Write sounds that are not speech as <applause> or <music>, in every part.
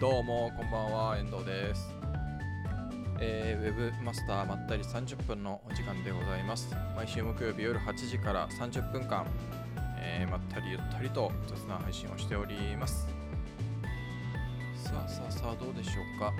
どうもこんばんは遠藤です、えー、ウェブマスターまったり30分のお時間でございます。毎週木曜日夜8時から30分間、えーまったりゆったりと雑談配信をしております。さあさあさあどうでしょうか？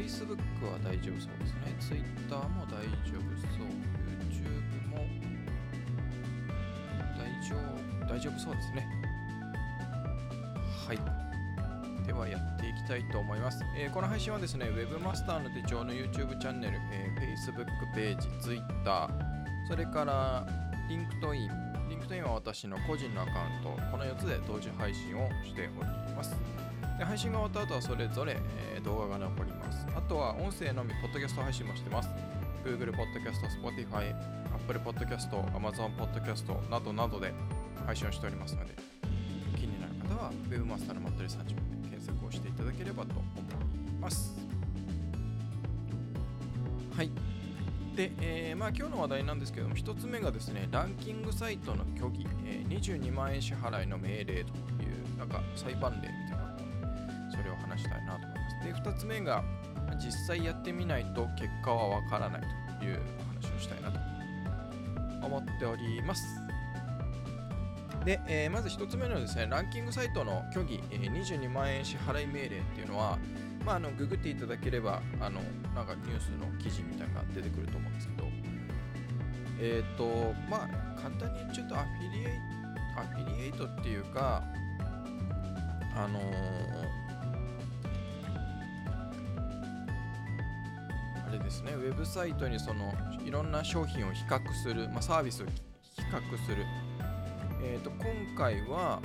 Facebook は大丈夫そうですね。Twitter も大丈夫そう。YouTube も大丈夫大丈夫そうですね。はい。ではやっていきたいと思います、えーこの配信はですね Webmaster の手帳の YouTube チャンネル、えー Facebook ページ Twitter それから LinkedIn LinkedIn は私の個人のアカウント。この4つで同時配信をしております。で配信が終わった後はそれぞれ、えー動画が残ります。あとは音声のみポッドキャスト配信もしてます。Google Podcast、Spotify、Apple Podcast、Amazon Podcast などなどで配信をしておりますので気になる方は Webmaster のまったり30分で検索をしていただければと思います。はい。で、えーまあ、今日の話題なんですけども1つ目がですねランキングサイトの虚偽、えー22万円支払いの命令というなんか裁判例みたいな。それを話したいなと思います。で2つ目が実際やってみないと結果はわからないという話をしたいなと思っております。で、えーまず1つ目のですねランキングサイトの虚偽、え22万円支払い命令っていうのはまあ、あのググっていただければあのなんかニュースの記事みたいなのが出てくると思うんですけどえっ、とまあ簡単にちゃうとアフィリエイアフィリエイトっていうかあのあですねウェブサイトにそのいろんな商品を比較する、まあ、サービスを比較するえっ、と今回は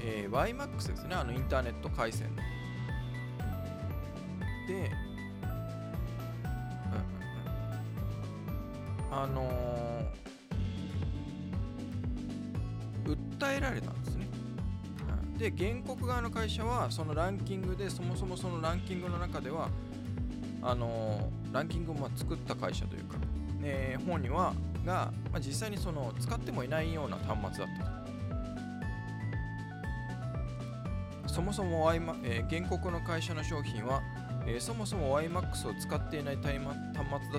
えー YMAX ですね、あのインターネット回線の。で、うん、あのー訴えられたんです。で、原告側の会社は、そのランキングで、そもそもそのランキングの中では、あのランキングをま作った会社というか、えー方には、が、まあ、実際にその使ってもいないような端末だったと。そもそも Y マ、えー原告の会社の商品は、えーそもそも YMAX を使っていない端末だ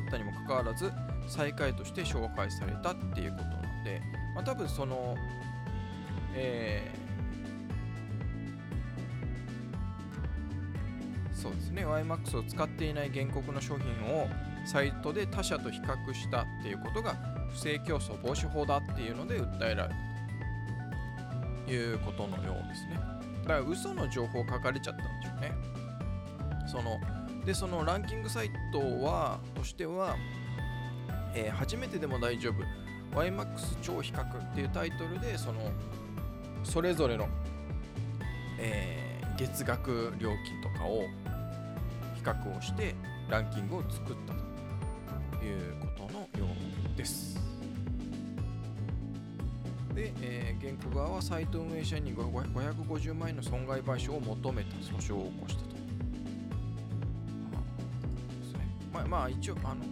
ったにもかかわらず最下位として紹介されたっていうことなんで、まあ、多分その、えーそうですね YMAX を使っていない原告の商品をサイトで他社と比較したっていうことが不正競争防止法だっていうので訴えられたということのようですね。だから嘘の情報書かれちゃったんでしょうね。そのでそのランキングサイトはとしては、えー初めてでも大丈夫 YMAX 超比較っていうタイトルでそのそれぞれの、えー月額料金とかを比較をしてランキングを作ったということのようです。で、えー原告側はサイト運営者に550万円の損害賠償を求めた訴訟を起こしたと。ですね、まあ、まあ一応あの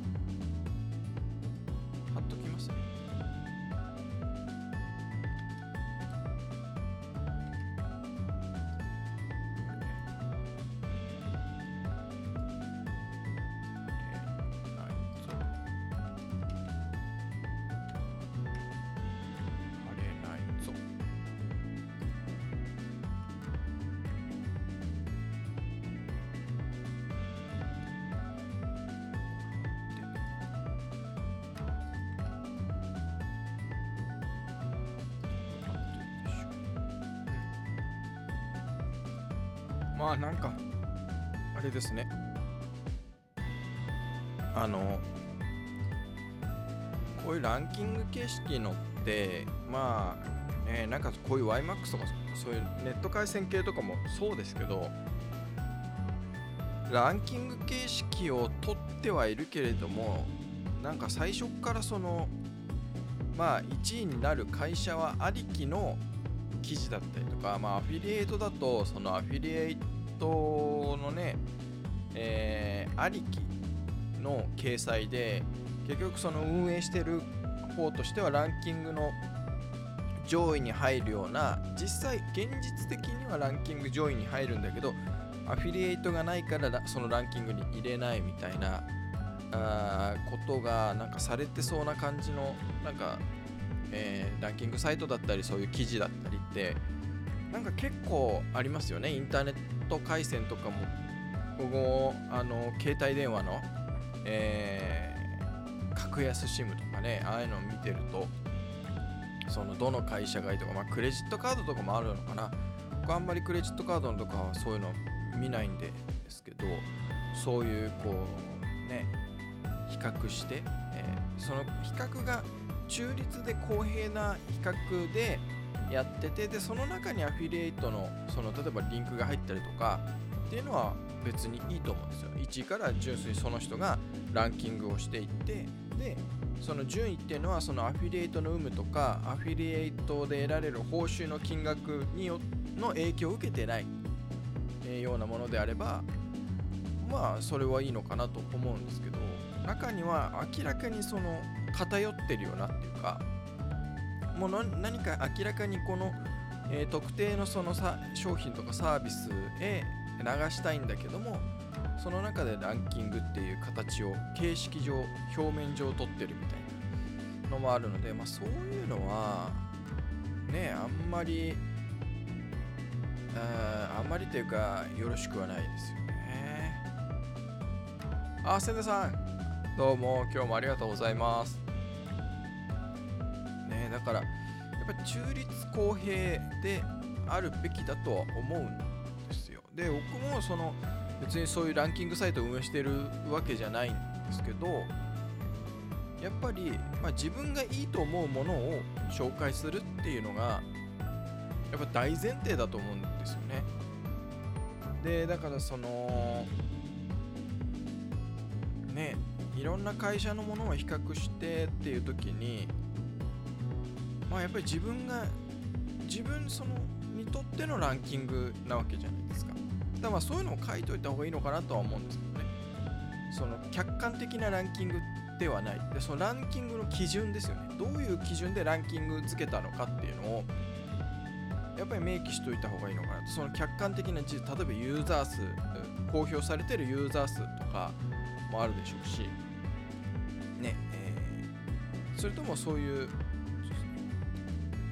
まあなんかあれですね。あのこういうランキング形式のってまあねなんかこういう YMAX とかそういうネット回線系とかもそうですけどランキング形式を取ってはいるけれどもなんか最初からそのまあ1位になる会社はありきの記事だったりとかまあアフィリエイトだとそのアフィリエイトのねえー、ありきの掲載で結局その運営してる方としてはランキングの上位に入るような実際現実的にはランキング上位に入るんだけどアフィリエイトがないからそのランキングに入れないみたいなあことがなんかされてそうな感じのなんか、えー、ランキングサイトだったりそういう記事だったりってなんか結構ありますよねインターネットト回線とかもここあの携帯電話の、えー、格安 SIM とかねああいうのを見てるとそのどの会社がいいとか、まあ、クレジットカードとかもあるのかな。僕あんまりクレジットカードのとかはそういうの見ないんですけどそういうこうね比較して、えー、その比較が中立で公平な比較でやっててでその中にアフィリエイトのその例えばリンクが入ったりとかっていうのは別にいいと思うんですよ。1位から純粋にその人がランキングをしていってでその順位っていうのはそのアフィリエイトの有無とかアフィリエイトで得られる報酬の金額によの影響を受けてない、えようなものであればまあそれはいいのかなと思うんですけど中には明らかにその偏ってるよなっていうかもう何か明らかにこの、えー、特定のそのさ商品とかサービスへ流したいんだけどもその中でランキングっていう形を形式上表面上取ってるみたいなのもあるので、まあ、そういうのはねあんまりああんまりというかよろしくはないですよね。あ千田さんどうも今日もありがとうございます。だからやっぱり中立公平であるべきだとは思うんですよ。で僕もその別にそういうランキングサイトを運営してるわけじゃないんですけどやっぱり、まあ、自分がいいと思うものを紹介するっていうのがやっぱ大前提だと思うんですよね。でだからそのねいろんな会社のものを比較してっていう時にまあやっぱり自分が自分そのにとってのランキングなわけじゃないですか。だからそういうのを書いといた方がいいのかなとは思うんですけどね。その客観的なランキングではない。でそのランキングの基準ですよね。どういう基準でランキングつけたのかっていうのをやっぱり明記しといた方がいいのかなと。その客観的な例えばユーザー数公表されてるユーザー数とかもあるでしょうし。ねえー、それともそういう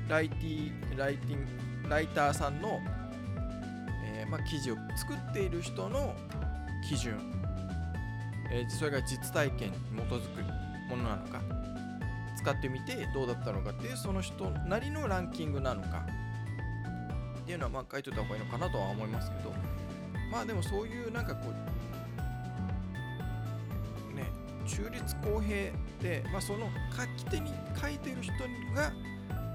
ライティライティンライターさんのまあ、記事を作っている人の基準、えー、それが実体験に基づくものなのか使ってみてどうだったのかっていうその人なりのランキングなのか。っていうのはまあ書いといた方がいいのかなとは思いますけど。まあでもそういうなんかこうね中立公平で、まあ、その書き手に書いてる人が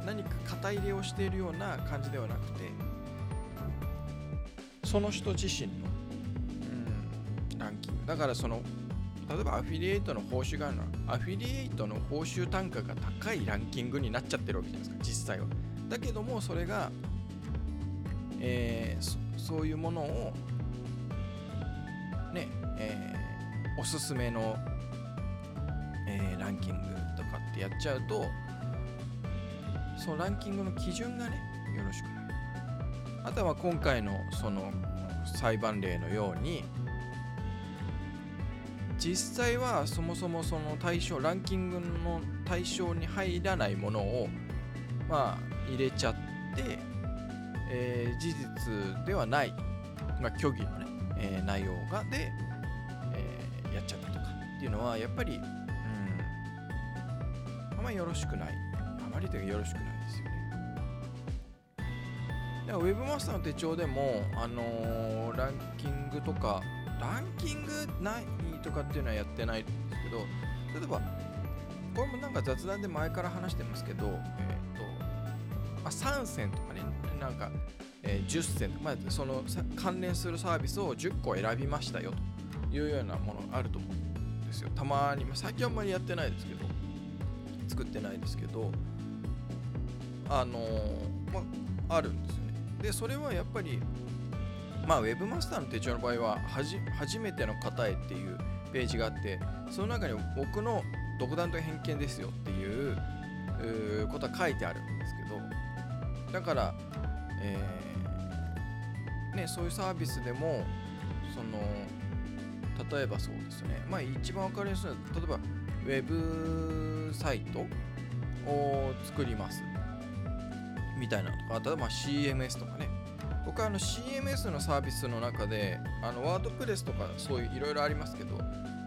何か肩入れをしているような感じではなくてその人自身の、うん、ランキング。だからその例えばアフィリエイトの報酬があるのはアフィリエイトの報酬単価が高いランキングになっちゃってるわけじゃないですか実際は。だけどもそれが、えー、そそういうものをねえー、おすすめの、えー、ランキングとかってやっちゃうとそのランキングの基準がねよろしくない。あとは今回のその裁判例のように実際はそもそもその対象ランキングの対象に入らないものをまあ入れちゃって、えー、事実ではない、まあ、虚偽のね、えー、内容がで、えー、やっちゃったとかっていうのはやっぱり、うん、あんまよろしくない。ありというかよろしくないですよね。ウェブマスターの手帳でも、あのー、ランキングとか、ランキングないとかっていうのはやってないんですけど例えばこれもなんか雑談で前から話してますけど、えーとまあ、3銭とかねなんか、えー、10銭とか、まあ、その関連するサービスを10個選びましたよというようなものがあると思うんですよ。たまに、まあ、最近あんまりやってないですけど作ってないですけどあの、まあ、あるんですよね。でそれはやっぱりまあ、ウェブマスターの手帳の場合ははじ、初めての方へっていうページがあって、その中に僕の独断と偏見ですよっていうことは書いてあるんですけど、だから、えー、ね、そういうサービスでも、その、例えばそうですね、まあ一番わかりやすいのは、例えばウェブサイトを作ります。みたいなとか、例えば CMS とかね、僕はあの CMS のサービスの中であのワードプレスとかそういういろいろありますけど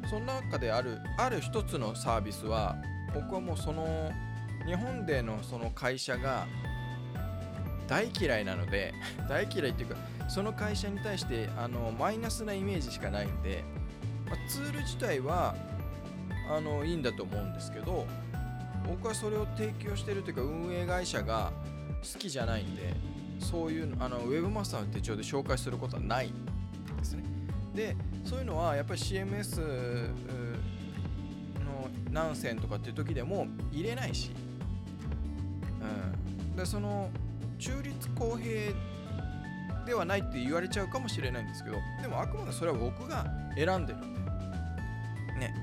その中であるある一つのサービスは僕はもうその日本でのその会社が大嫌いなので <laughs> 大嫌いっていうかその会社に対してあのマイナスなイメージしかないんで、まあ、ツール自体はあのいいんだと思うんですけど僕はそれを提供してるというか運営会社が好きじゃないんでそういうあのウェブマスターの手帳で紹介することはないですね。でそういうのはやっぱり CMS の何線とかっていう時でも入れないし、うん、でその中立公平ではないって言われちゃうかもしれないんですけどでもあくまでそれは僕が選んでるんで。ね。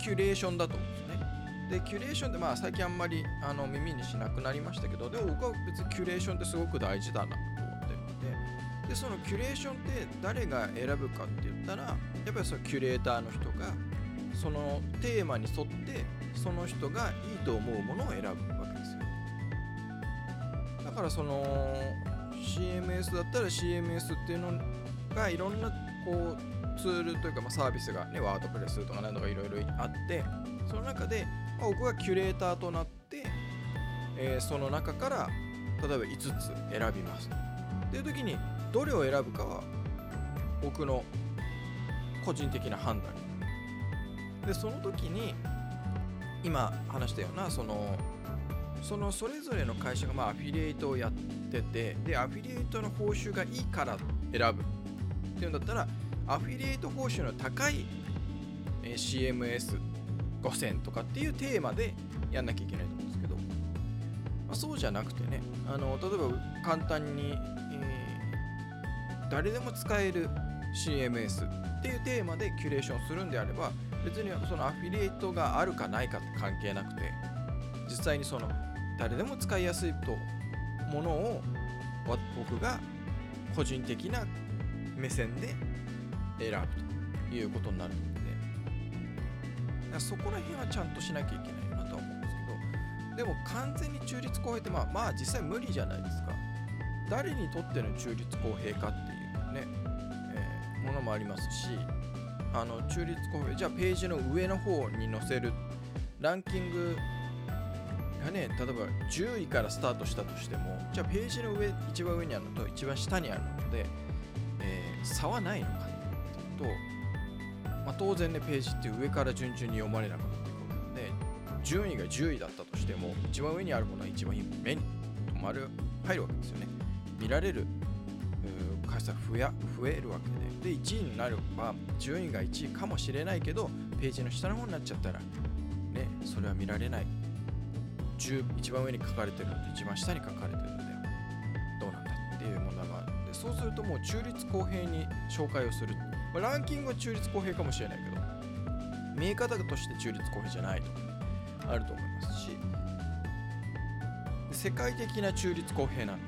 キュレーションだと。でキュレーションってまあ最近あんまりあの耳にしなくなりましたけどでも僕は別にキュレーションってすごく大事だなと思ってるのででそのキュレーションって誰が選ぶかって言ったらやっぱりそのキュレーターの人がそのテーマに沿ってその人がいいと思うものを選ぶわけですよ。だからその CMS だったら CMS っていうのがいろんなこうツールというかまあサービスがねワードプレスとか何とかいろいろあってその中でまあ、僕がキュレーターとなって、えー、その中から例えば5つ選びます。っていう時にどれを選ぶかは僕の個人的な判断。でその時に今話したようなそのそのそれぞれの会社がまあアフィリエイトをやっててでアフィリエイトの報酬がいいから選ぶ。っていうんだったらアフィリエイト報酬の高い CMS 5000とかっていうテーマでやんなきゃいけないと思うんですけど、まあ、そうじゃなくてねあの例えば簡単に、えー、誰でも使える CMS っていうテーマでキュレーションするんであれば別にそのアフィリエイトがあるかないかって関係なくて実際にその誰でも使いやすいとものを僕が個人的な目線で選ぶということになる。そこら辺はちゃんとしなきゃいけないなとは思うんですけど。でも完全に中立公平ってまあまあ実際無理じゃないですか。誰にとっての中立公平かっていうね、えー、ものもありますしあの中立公平じゃあページの上の方に載せるランキングがね例えば10位からスタートしたとしてもじゃあページの上一番上にあるのと一番下にあるので、えー、差はないのかっていうと、当然ねページって上から順々に読まれなくなってくるので順位が10位だったとしても一番上にあるものは一番目に止まる入るわけですよね。見られる回数は増や増えるわけで。で1位になれば順位が1位かもしれないけどページの下の方になっちゃったらねそれは見られない。10一番上に書かれてるのと一番下に書かれてるのでどうなんだっていう問題がある。のでそうするともう中立公平に紹介をする。まあ、ランキングは中立公平かもしれないけど見え方として中立公平じゃないと、あると思いますし世界的な中立公平なのか、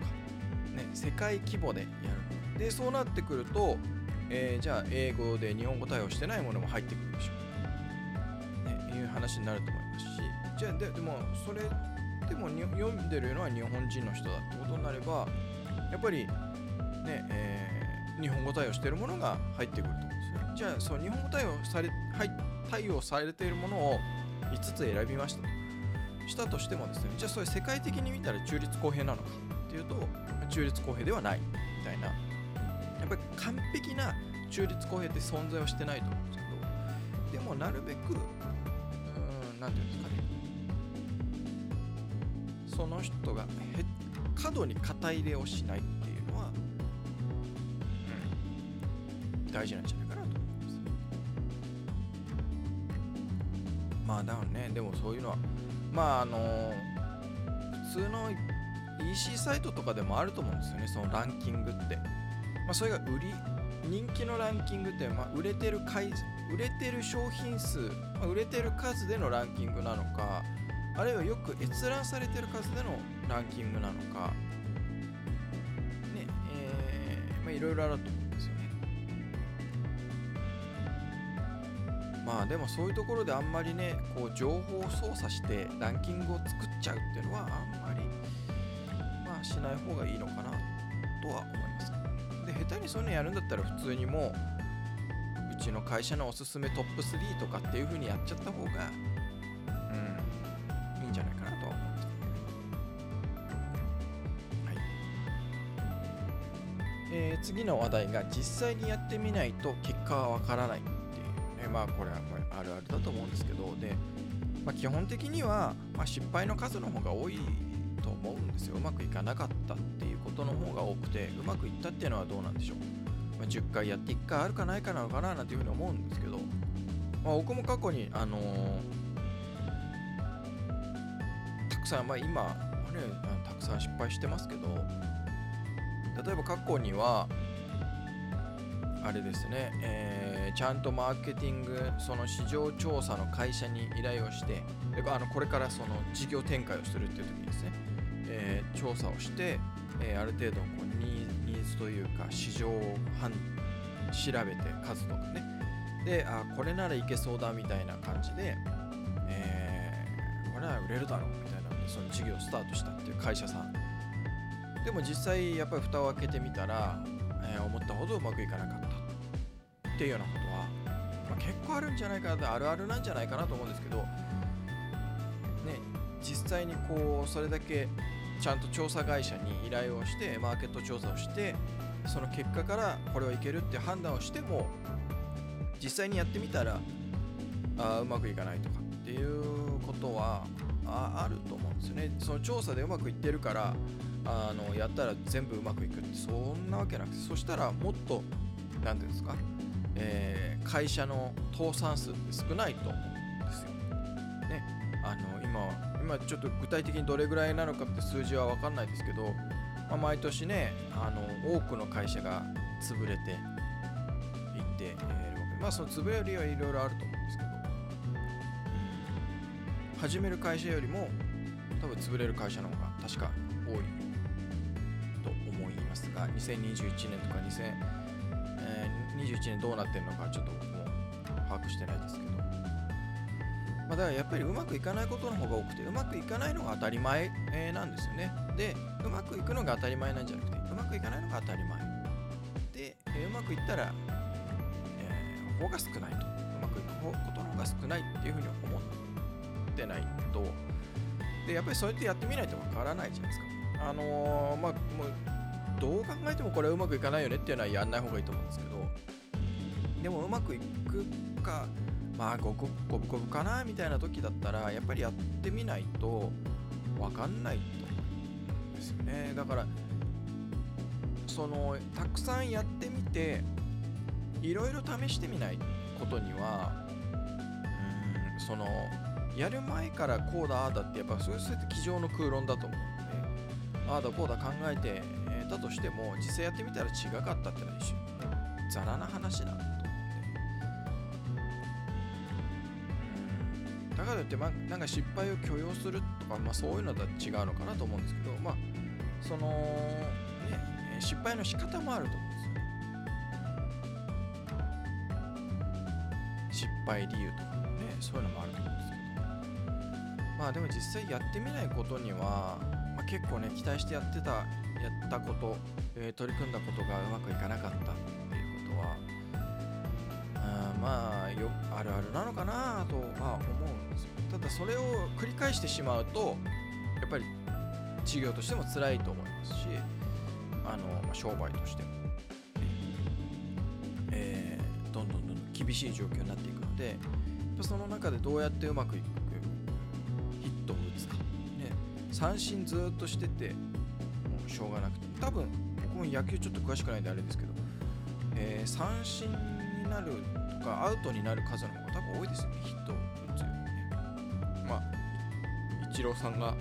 ね、世界規模でやるでそうなってくると、えー、じゃあ英語で日本語対応してないものも入ってくるでしょう、ね、いう話になると思いますしじゃあででもそれでも読んでるのは日本人の人だってことになればやっぱりねえー日本語対応しているものが入ってくると思うんですね。じゃあ、その日本語対応され、はい、対応されているものを5つ選びましたと。したとしてもですね、じゃあそれ世界的に見たら中立公平なのかっていうと、中立公平ではないみたいな。やっぱり完璧な中立公平って存在はしてないと思うんですけど、でもなるべく何て言うんですかねその人がへ過度に肩入れをしない大事なんじゃないかなと思います。まあだからねでもそういうのはまああの普通の EC サイトとかでもあると思うんですよねそのランキングって、まあ、それが売り人気のランキングって、まあ、売れてる回売れてる商品数、まあ、売れてる数でのランキングなのかあるいはよく閲覧されてる数でのランキングなのか。ねえー、まあいろいろあると思まあでもそういうところであんまりねこう情報を操作してランキングを作っちゃうっていうのはあんまりまあしない方がいいのかなとは思いますで下手にそういうのやるんだったら普通にもううちの会社のおすすめトップ3とかっていう風にやっちゃった方がうん。いいんじゃないかなとは思うんですはい。えー、次の話題が実際にやってみないと結果はわからないまあこれはあるあるだと思うんですけどで、まあ、基本的には、まあ、失敗の数の方が多いと思うんですよ。うまくいかなかったっていうことの方が多くてうまくいったっていうのはどうなんでしょう、まあ、10回やって1回あるかないかなのかななんていうふうに思うんですけど、まあ、僕も過去にあのー、たくさんまあ今ねたくさん失敗してますけど例えば過去にはあれですね、えー、ちゃんとマーケティングその市場調査の会社に依頼をしてであのこれからその事業展開をするっていう時にですね、えー、調査をして、えー、ある程度こうニーズというか市場を調べて数とかね。であこれならいけそうだみたいな感じで、えー、これなら売れるだろうみたいなその事業をスタートしたっていう会社さん。でも実際やっぱり蓋を開けてみたら、えー、思ったほどうまくいかなかった。っていうようなことは、まあ、結構あるんじゃないかなあるあるなんじゃないかなと思うんですけどね実際にこうそれだけちゃんと調査会社に依頼をしてマーケット調査をしてその結果からこれはいけるって判断をしても実際にやってみたらあうまくいかないとかっていうことはああると思うんですよね。その調査でうまくいってるからあのやったら全部うまくいくってそんなわけなくてそしたらもっと何ていうんですか、えー、会社の倒産数って少ないと思うんですよ。ね、あの今今ちょっと具体的にどれぐらいなのかって数字は分かんないですけど、まあ、毎年ねあの多くの会社が潰れていっているわけでまあその潰れる理由はいろいろあると思うんですけど、始める会社よりも多分潰れる会社の方が確か多いと思いますが2021年とか2000 21年どうなってるのかちょっと僕も把握してないですけど。まあ、だからやっぱりうまくいかないことの方が多くてうまくいかないのが当たり前、なんですよね。でうまくいくのが当たり前なんじゃなくてうまくいかないのが当たり前。で、え、うまくいったら、えー、方が少ないと。うまくいくことの方が少ないっていうふうに思ってないと。でやっぱりそうやってやってみないとわからないじゃないですか。あのー、まあもうどう考えてもこれはうまくいかないよねっていうのはやんない方がいいと思うんですけど。でもうまくいくかまあ五分五分かなみたいな時だったらやっぱりやってみないと分かんないと思うんですよね。だからそのたくさんやってみていろいろ試してみないことにはうんそのやる前からこうだああだってやっぱそうやって机上の空論だと思うのでああだこうだ考えてたとしても実際やってみたら違かったってのは一瞬ザラな話なんで。ま、なんか失敗を許容するとか、まあ、そういうのとは違うのかなと思うんですけど、まあ、その、ね、失敗の仕方もあると思うんですよ。失敗理由とかね、そういうのもあると思うんですけど、まあでも実際やってみないことには、まあ、結構ね、期待してやってた、やったこと、えー、取り組んだことがうまくいかなかったっていうことは、あまあよあるあるなのかなとは思うんですよたそれを繰り返してしまうとやっぱり事業としても辛いと思いますしあの、まあ、商売としても、えー、どんどんどんどん厳しい状況になっていくのでその中でどうやってうまくいくヒットを打つか、ね、三振ずっとしててもうしょうがなくて。多分僕も野球ちょっと詳しくないんであれですけど、えー、三振になるとかアウトになる数の方が多分多いですよね。ヒットイチローさんが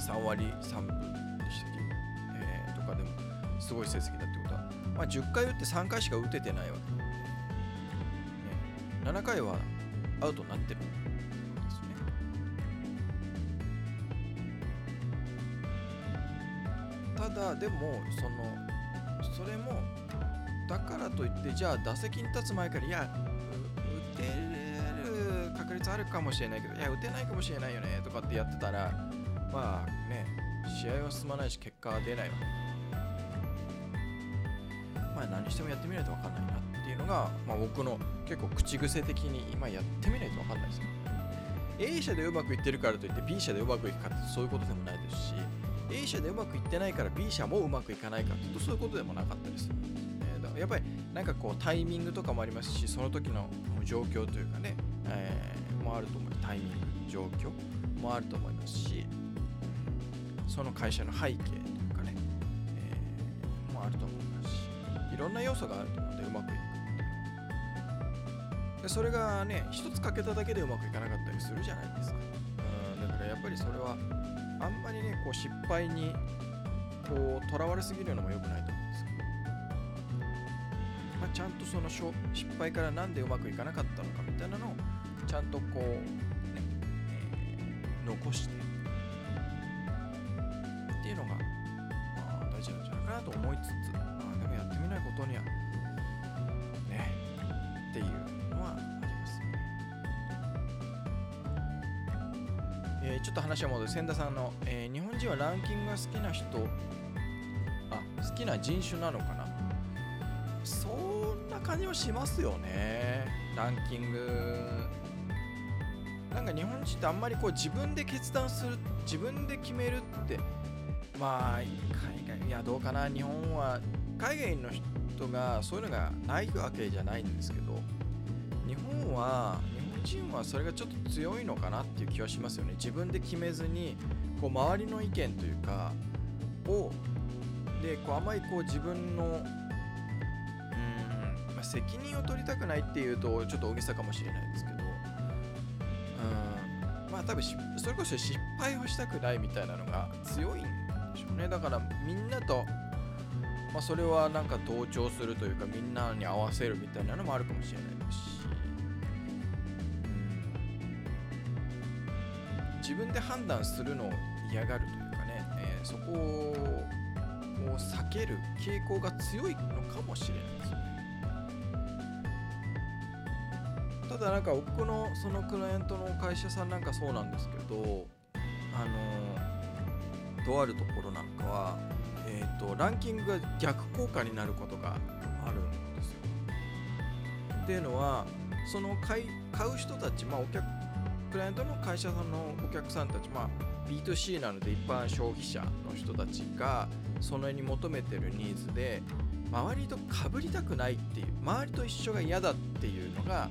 3割3分でしたっけ、えー、とかでもすごい成績だってことは、まあ、10回打って3回しか打ててないわけで、ね、7回はアウトになってるんですね。ただでもそのそれもだからといってじゃあ打席に立つ前からいやあるかもしれないけどいや打てないかもしれないよねとかってやってたらまあね試合は進まないし結果は出ないわまあ何してもやってみないと分かんないなっていうのが、まあ、僕の結構口癖的に今やってみないと分かんないですよ。A 社でうまくいってるからといって B 社でうまくいくかってそういうことでもないですし A 社でうまくいってないから B 社もうまくいかないかってとそういうことでもなかったです。ねだからやっぱりなんかこうタイミングとかもありますしその時の状況というかね、えー、もあると思うタイミング状況もあると思いますしその会社の背景というかね、えー、もあると思いますしいろんな要素があると思うのでうまくいく。でそれがね一つ欠けただけでうまくいかなかったりするじゃないですか。うんだからやっぱりそれはあんまりねこう失敗にこうとらわれすぎるのも良くないと思う、ちゃんとその失敗からなんでうまくいかなかったのかみたいなのをちゃんとこうね、えー、残してっていうのが、まあ、大事なんじゃないかなと思いつつ、まあ、でもやってみないことにはねっていうのはありますね、えーちょっと話は戻る。千田さんの、えー日本人はランキングが好きな人あ好きな人種なのかな？そんな感じはしますよね。ランキング。なんか日本人ってあんまりこう自分で決断する自分で決めるってまあ海外いやどうかな。日本は海外の人がそういうのがないわけじゃないんですけど日本は日本人はそれがちょっと強いのかなっていう気はしますよね。自分で決めずにこう周りの意見というかをでこうあまりこう自分の、あ、責任を取りたくないっていうとちょっと大げさかもしれないですけどうんまあ多分それこそ失敗をしたくないみたいなのが強いんでしょうね。だからみんなとまあそれはなんか同調するというかみんなに合わせるみたいなのもあるかもしれないですし。自分で判断するのを嫌がるというかね、えーそこを避ける傾向が強いのかもしれないですよだなんか僕のそのクライアントの会社さんなんかそうなんですけどあのとあるところなんかは、えー、とランキングが逆効果になることがあるんですよ。っていうのはその買い買う人たち、まあ、お客クライアントの会社さんのお客さんたち、まあ、B2C なので一般消費者の人たちがその辺に求めてるニーズで周りと被りたくないっていう周りと一緒が嫌だっていうのが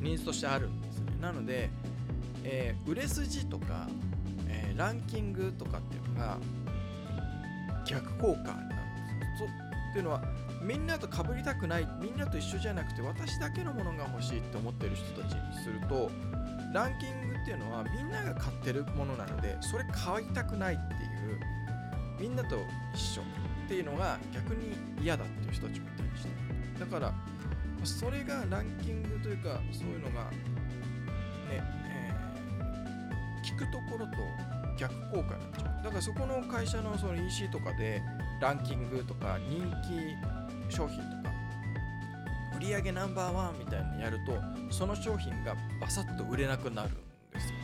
ニーズとしてあるんですね。なので、えー売れ筋とか、えーランキングとかっていうのが逆効果なんですよ。そっていうのはみんなと被りたくないみんなと一緒じゃなくて私だけのものが欲しいって思ってる人たちにするとランキングっていうのはみんなが買ってるものなのでそれ買いたくないっていうみんなと一緒っていうのが逆に嫌だっていう人たちもいたりして。だからそれがランキングというかそういうのがね、えー聞くところと逆効果になっちゃう。だからそこの会社のその EC とかでランキングとか人気商品とか売上ナンバーワンみたいなのやるとその商品がバサッと売れなくなるんですよ。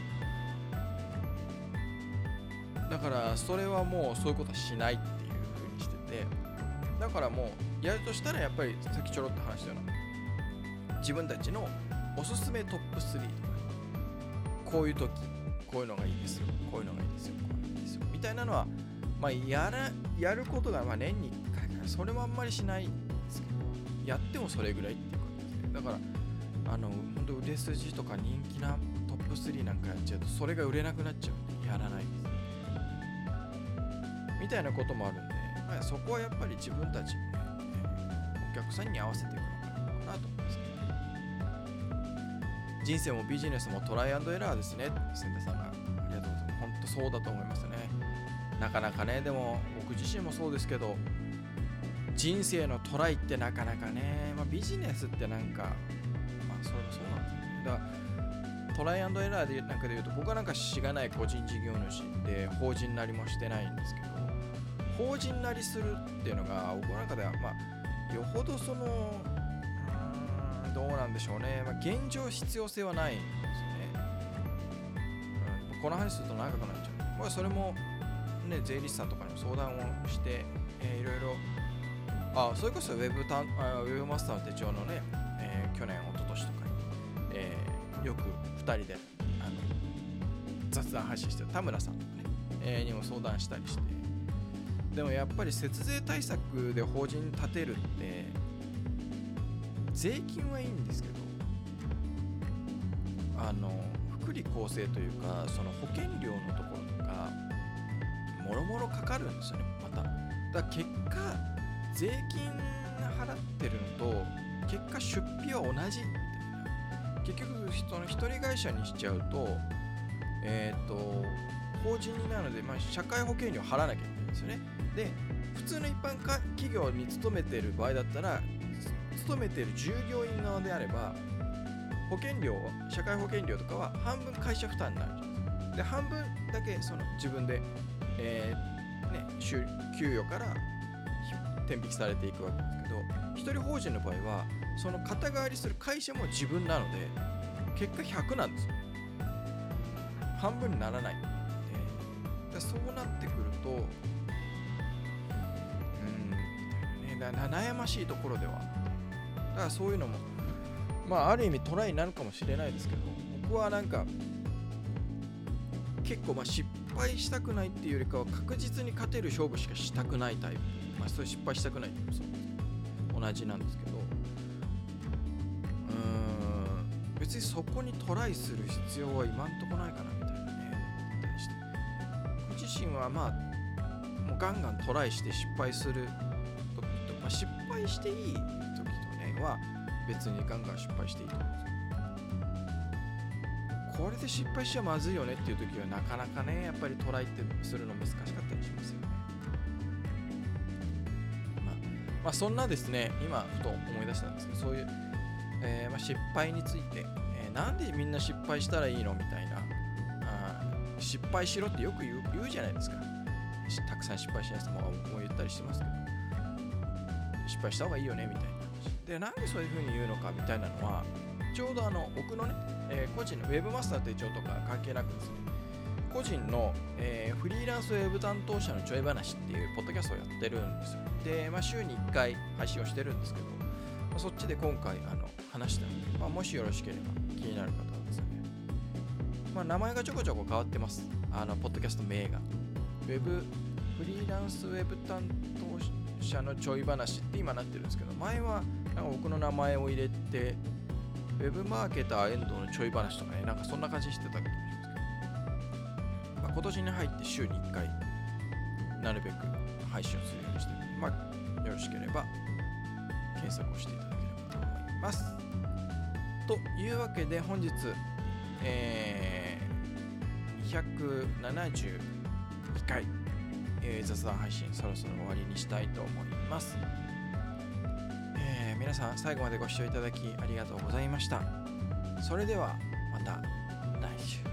だからそれはもうそういうことはしないっていう風にしててだからもうやるとしたらやっぱりさっきちょろっと話したような自分たちのおすすめトップ3とか。こういう時こういうのがいいですよ。こういうのがいいですよ。こういうのがいいですよ。みたいなのはまあやらやることがまあ年に1回からそれもあんまりしないんですけどやってもそれぐらいっていう感じですだからあの本当売れ筋とか人気なトップ3なんかやっちゃうとそれが売れなくなっちゃうんでやらないです。みたいなこともあるんで、まあ、そこはやっぱり自分たち、ね、お客さんに合わせていくのかなと思います人生もビジネスもトライアンドエラーですね。千田さんが。ありがとうございます本当そうだと思いますね。なかなかねでも僕自身もそうですけど人生のトライってなかなかね、まあ、ビジネスってなんかまあそれもそうなんですね。だからトライアンドエラーでなんかで言うと僕はなんかしがない個人事業主で法人なりもしてないんですけど法人なりするっていうのが僕の中ではまあよほどそのどうなんでしょうね、まあ、現状必要性はないんですよね、うん、この話すると長くなっちゃう、まあ、それもね税理士さんとかにも相談をして、えーいろいろ。あそれこそウェブタンあウェブマスターの手帳のね、えー去年一昨年とかに、えーよく2人であの雑談配信してる田村さんとかね、えーにも相談したりして。でもやっぱり節税対策で法人立てるって税金はいいんですけどあの福利厚生というかその保険料のところとかもろもろかかるんですよねまた。だ結果税金払ってるのと結果出費は同じみたいな。結局人の一人会社にしちゃうとえっ、と法人なので、まあ、社会保険料払わなきゃいけないんですよね。で普通の一般企業に勤めてる場合だったら勤めてる従業員側であれば保険料社会保険料とかは半分会社負担になるじゃないですで半分だけその自分で、えーね、給与から転引きされていくわけですけど一人法人の場合はその肩代わりする会社も自分なので結果100なんですよ。半分にならない。でそうなってくるとうんね悩ましいところではだからそういうのも。まあある意味トライになるかもしれないですけど僕はなんか結構まあ失敗したくないっていうよりかは確実に勝てる勝負しかしたくないタイプ。まあそういう失敗したくないっていうのもそう同じなんですけど。うーん別にそこにトライする必要は今んとこないかなみたいなね思ったりして。僕自身はまあもうガンガントライして失敗する時と、まあ、失敗していい時とねは別にガンガン失敗していいと思うんですよ。これで失敗しちゃまずいよねっていう時はなかなかねやっぱりトライってするの難しかったりしますよね。まあ、まあ、そんなですね今ふと思い出したんですけどそういう、えーま、失敗について、えーなんでみんな失敗したらいいのみたいなあ失敗しろってよく言う言うじゃないですか。たくさん失敗しやすもも言ったりしてますけど失敗した方がいいよねみたいな。でなんでそういうふうに言うのかみたいなのはちょうどあの僕のね、えー個人のウェブマスター手帳とか関係なくですね個人の、えーフリーランスウェブ担当者のちょい話っていうポッドキャストをやってるんですよ。で、まあ、週に1回配信をしてるんですけど、まあそっちで今回あの話したので、まあ、もしよろしければ気になる方はですね、まあ、名前がちょこちょこ変わってます。あのポッドキャスト名が。ウェブフリーランスウェブ担当者のちょい話って今なってるんですけど前はなんか僕の名前を入れてウェブマーケター遠藤のちょい話とかねなんかそんな感じしてたけど、まあ、今年に入って週に1回なるべく配信をするようにしてまあよろしければ検索をしていただければと思います。というわけで本日えー、272回、えー雑談配信そろそろ終わりにしたいと思います、皆さん最後までご視聴いただきありがとうございました。それではまた来週。